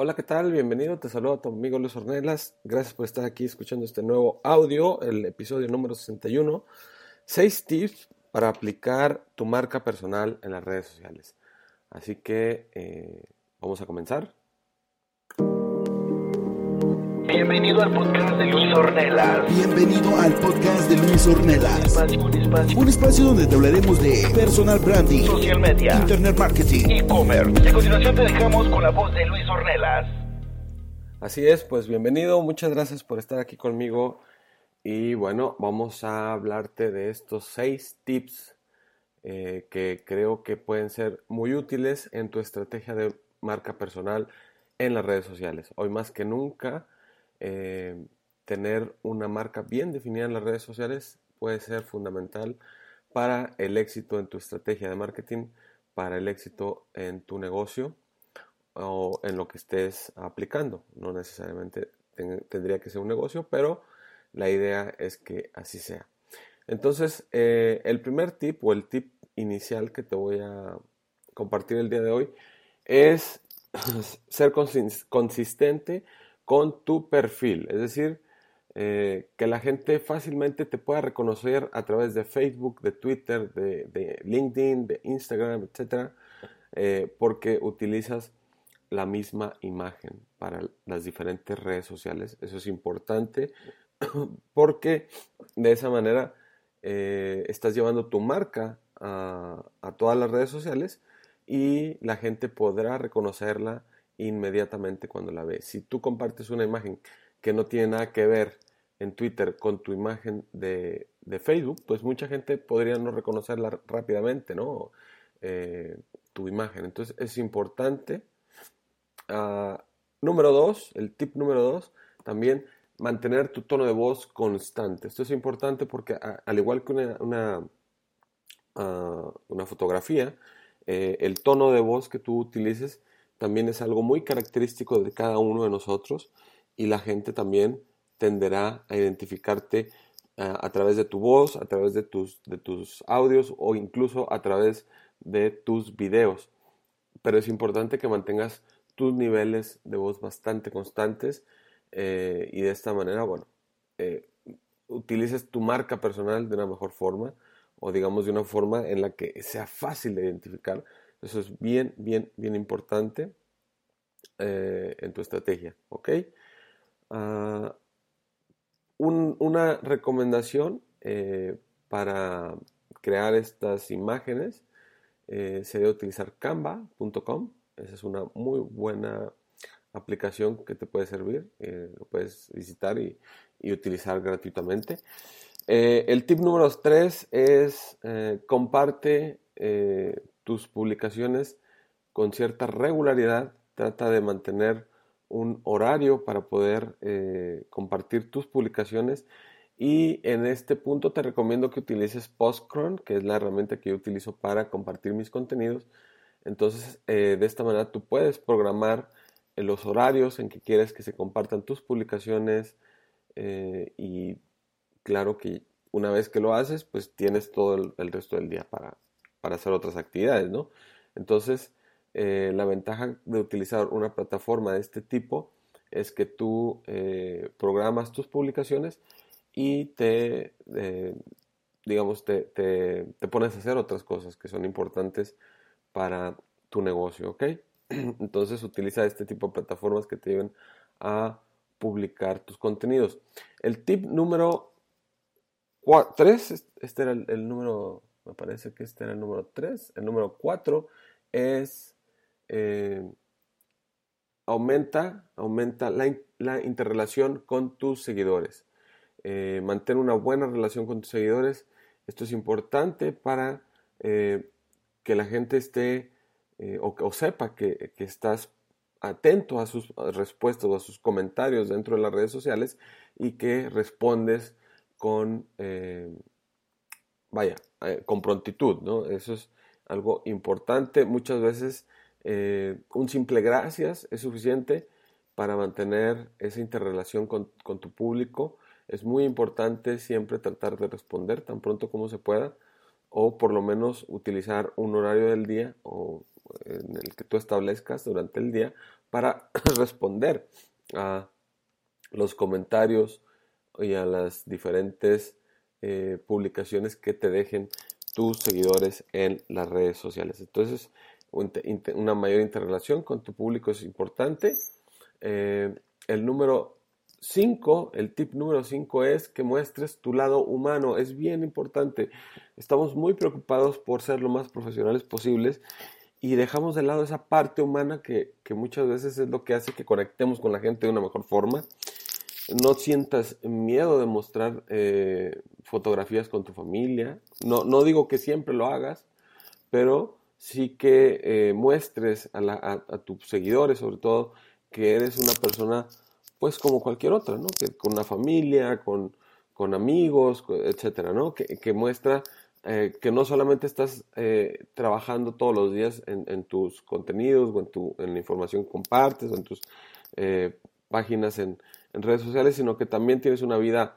Hola, ¿qué tal? Bienvenido, te saludo a tu amigo Luis Ornelas. Gracias por estar aquí escuchando este nuevo audio, el episodio número 61. Seis tips para aplicar tu marca personal en las redes sociales. Así que eh, vamos a comenzar. Bienvenido al podcast de Luis Ornelas. Bienvenido al podcast de Luis Ornelas. Espacio, un espacio, Un espacio donde te hablaremos de personal branding, social media, internet marketing, e-commerce. A continuación te dejamos con la voz de Luis Ornelas. Así es, pues bienvenido, muchas gracias por estar aquí conmigo. Y bueno, vamos a hablarte de estos seis tips eh, que creo que pueden ser muy útiles en tu estrategia de marca personal en las redes sociales. Hoy más que nunca, eh, tener una marca bien definida en las redes sociales puede ser fundamental para el éxito en tu estrategia de marketing, para el éxito en tu negocio o en lo que estés aplicando. No necesariamente ten- tendría que ser un negocio, pero la idea es que así sea. Entonces, eh, el primer tip o el tip inicial que te voy a compartir el día de hoy es ser consis- consistente con tu perfil. Es decir, eh, que la gente fácilmente te pueda reconocer a través de Facebook, de Twitter, de, LinkedIn, de Instagram, etc. eh, porque utilizas la misma imagen para las diferentes redes sociales. Eso es importante porque de esa manera eh, estás llevando tu marca a todas las redes sociales y la gente podrá reconocerla inmediatamente cuando la ve. Si tú compartes una imagen que no tiene nada que ver en Twitter con tu imagen de, de Facebook, pues mucha gente podría no reconocerla rápidamente, ¿no? Eh, tu imagen. Entonces es importante. Ah, número dos, el tip número dos, también mantener tu tono de voz constante. Esto es importante porque al igual que una, una, ah, una fotografía, eh, el tono de voz que tú utilices también es algo muy característico de cada uno de nosotros y la gente también tenderá a identificarte ah, a través de tu voz, a través de tus, de tus audios o incluso a través de tus videos. Pero es importante que mantengas tus niveles de voz bastante constantes eh, y de esta manera, bueno, eh, utilices tu marca personal de una mejor forma o digamos de una forma en la que sea fácil de identificar. Eso es bien, bien, bien importante eh, en tu estrategia, ¿ok? Ah, un- una recomendación eh, para crear estas imágenes eh, sería utilizar canva.com. Esa es una muy buena aplicación que te puede servir. eh, lo puedes visitar y, y utilizar gratuitamente. El tip número 3 es comparte tus publicaciones con cierta regularidad. Trata de mantener un horario para poder eh, compartir tus publicaciones. Y en este punto te recomiendo que utilices Postcron, que es la herramienta que yo utilizo para compartir mis contenidos. Entonces, eh, de esta manera tú puedes programar eh, los horarios en que quieres que se compartan tus publicaciones y claro que una vez que lo haces, pues tienes todo el resto del día para, para hacer otras actividades, ¿no? Entonces, eh, la ventaja de utilizar una plataforma de este tipo es que tú eh, programas tus publicaciones y te, eh, digamos, te, te, pones a hacer otras cosas que son importantes para tu negocio, ¿ok? Entonces utiliza este tipo de plataformas que te lleven a publicar tus contenidos. El tip número 3, este era el, número, me parece que este era el número 3. El número 4 es eh, aumenta, aumenta la, interrelación con tus seguidores. Eh, mantén una buena relación con tus seguidores. Esto es importante para eh, que la gente esté o, sepa que, que estás atento a sus respuestas o a sus comentarios dentro de las redes sociales y que respondes con, eh, vaya, eh, con prontitud, ¿no? Eso es algo importante. Muchas veces eh, un simple gracias es suficiente para mantener esa interrelación con, con, tu público. Es muy importante siempre tratar de responder tan pronto como se pueda o por lo menos utilizar un horario del día o en el que tú establezcas durante el día para responder a los comentarios y a las diferentes eh, publicaciones que te dejen tus seguidores en las redes sociales. Entonces, una mayor interrelación con tu público es importante. Eh, el número 5, el tip número 5 es que muestres tu lado humano. Es bien importante. Estamos muy preocupados por ser lo más profesionales posibles y dejamos de lado esa parte humana que, muchas veces es lo que hace que conectemos con la gente de una mejor forma. No sientas miedo de mostrar eh, fotografías con tu familia. No, no digo que siempre lo hagas, pero sí que eh, muestres a, a, tus seguidores, sobre todo, que eres una persona, pues como cualquier otra, ¿no? Que con una familia, con, con amigos, etcétera, ¿no? Que, que muestra eh, que no solamente estás trabajando todos los días en, tus contenidos o en, tu, en la información que compartes o en tus páginas en, redes sociales, sino que también tienes una vida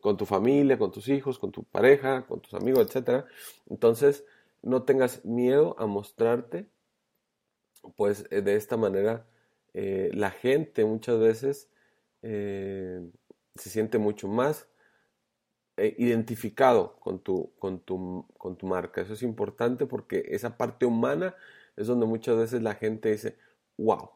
con tu familia, con tus hijos, con tu pareja, con tus amigos, etc. Entonces, no tengas miedo a mostrarte, pues de esta manera la gente muchas veces se siente mucho más eh, identificado con tu, con, tu, con tu marca. Eso es importante porque esa parte humana es donde muchas veces la gente dice, wow,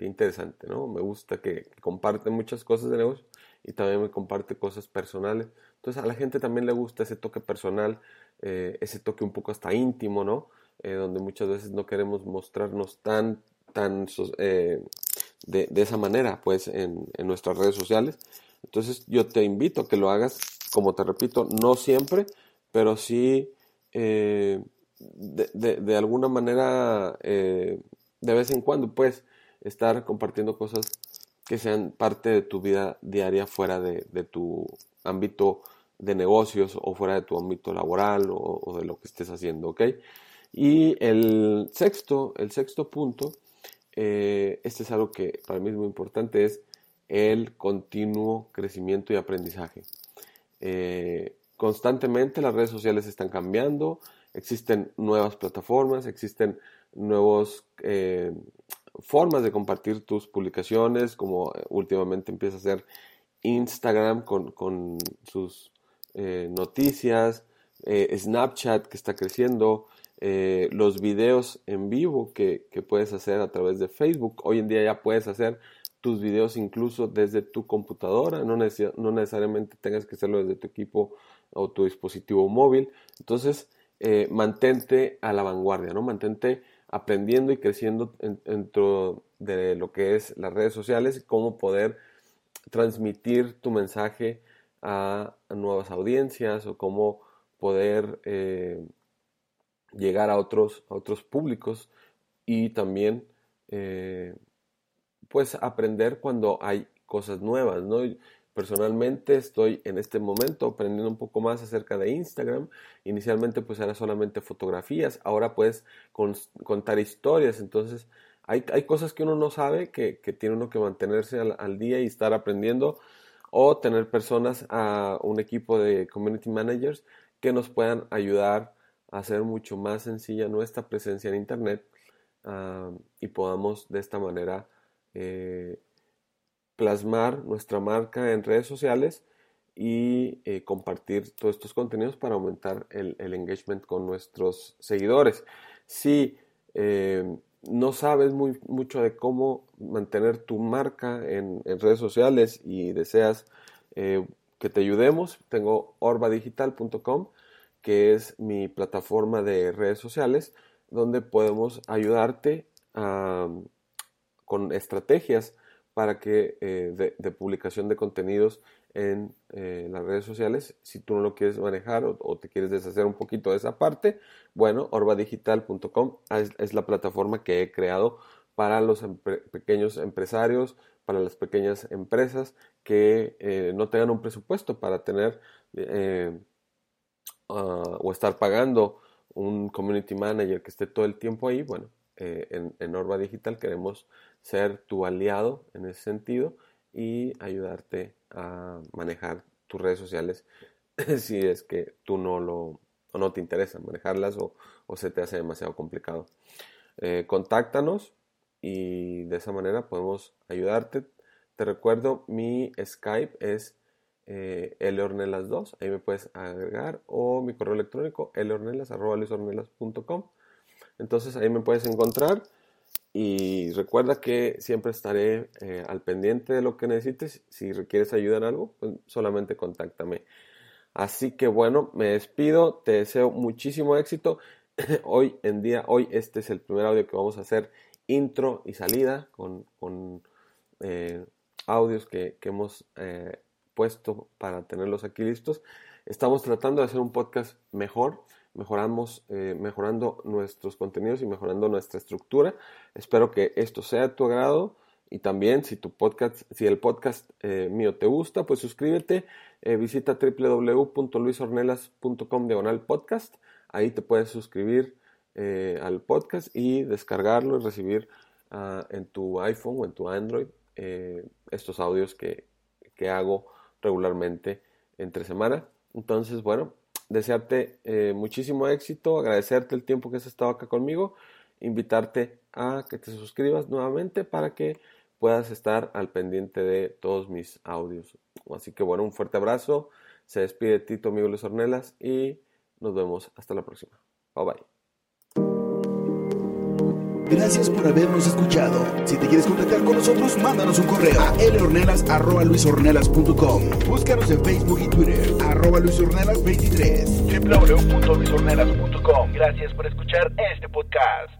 qué interesante, ¿no? Me gusta que, comparte muchas cosas de negocio y también me comparte cosas personales. Entonces a la gente también le gusta ese toque personal, eh, ese toque un poco hasta íntimo, ¿no? Eh, donde muchas veces no queremos mostrarnos tan, tan de, de, esa manera, pues, en, nuestras redes sociales. Entonces yo te invito a que lo hagas como te repito, no siempre, pero sí eh, de, alguna manera, eh, de vez en cuando, pues, estar compartiendo cosas que sean parte de tu vida diaria fuera de, tu ámbito de negocios o fuera de tu ámbito laboral o, de lo que estés haciendo, ¿ok? Y el sexto, el sexto punto, eh, este es algo que para mí es muy importante, es el continuo crecimiento y aprendizaje. Eh, constantemente las redes sociales están cambiando, existen nuevas plataformas, existen nuevas eh, formas de compartir tus publicaciones, como eh, últimamente empieza a hacer Instagram con, sus noticias, Snapchat que está creciendo, los videos en vivo que, que, puedes hacer a través de Facebook. Hoy en día ya puedes hacer tus videos incluso desde tu computadora, no, no necesariamente tengas que hacerlo desde tu equipo o tu dispositivo móvil. Entonces, eh, mantente a la vanguardia, ¿no? Mantente aprendiendo y creciendo dentro de lo que es las redes sociales cómo poder transmitir tu mensaje a, nuevas audiencias o cómo poder eh, llegar a otros, a otros públicos y también eh, pues aprender cuando hay cosas nuevas, ¿no? Personalmente estoy en este momento aprendiendo un poco más acerca de Instagram. Inicialmente pues era solamente fotografías, ahora puedes contar historias, entonces hay, cosas que uno no sabe que, tiene uno que mantenerse al, día y estar aprendiendo o tener personas a un equipo de community managers que nos puedan ayudar a hacer mucho más sencilla nuestra presencia en Internet ah, y podamos de esta manera eh, plasmar nuestra marca en redes sociales y eh, compartir todos estos contenidos para aumentar el, engagement con nuestros seguidores. Si eh, no sabes muy, mucho de cómo mantener tu marca en, redes sociales y deseas eh, que te ayudemos, tengo orbadigital.com, que es mi plataforma de redes sociales, donde podemos ayudarte con estrategias para que eh, de, publicación de contenidos en eh, las redes sociales. Si tú no lo quieres manejar o, te quieres deshacer un poquito de esa parte, bueno, orbadigital.com es, la plataforma que he creado para los pequeños empresarios, para las pequeñas empresas que eh, no tengan un presupuesto para tener ah, o estar pagando un community manager que esté todo el tiempo ahí. Bueno, en, en Orba Digital queremos ser tu aliado en ese sentido y ayudarte a manejar tus redes sociales si es que tú no lo o no te interesa manejarlas o, se te hace demasiado complicado. Eh, contáctanos y de esa manera podemos ayudarte. Te recuerdo, mi Skype es eh, lornelas2, ahí me puedes agregar, o mi correo electrónico lornelas.com. Entonces ahí me puedes encontrar. Y recuerda que siempre estaré eh, al pendiente de lo que necesites. Si requieres ayuda en algo, pues solamente contáctame. Así que bueno, me despido. Te deseo muchísimo éxito. hoy en día, hoy este es el primer audio que vamos a hacer intro y salida con, eh, audios que, que hemos eh, puesto para tenerlos aquí listos. Estamos tratando de hacer un podcast mejor mejoramos, eh, mejorando nuestros contenidos y mejorando nuestra estructura. Espero que esto sea de tu agrado y también si tu podcast, si el podcast eh, mío te gusta, pues suscríbete, eh, visita www.luisornelas.com diagonal podcast, ahí te puedes suscribir al podcast y descargarlo y recibir ah, en tu iPhone o en tu Android estos audios que, que hago regularmente entre semana. Entonces, bueno, desearte eh, muchísimo éxito, agradecerte el tiempo que has estado acá conmigo, invitarte a que te suscribas nuevamente para que puedas estar al pendiente de todos mis audios. Así que bueno, un fuerte abrazo, se despide Tito amigo Luis Ornelas y nos vemos hasta la próxima. Bye bye. Gracias por habernos escuchado. Si te quieres contactar con nosotros, mándanos un correo a lornelas.luisornelas.com. Búscanos en Facebook y Twitter, arroba luisornelas23. www.luisornelas.com. Gracias por escuchar este podcast.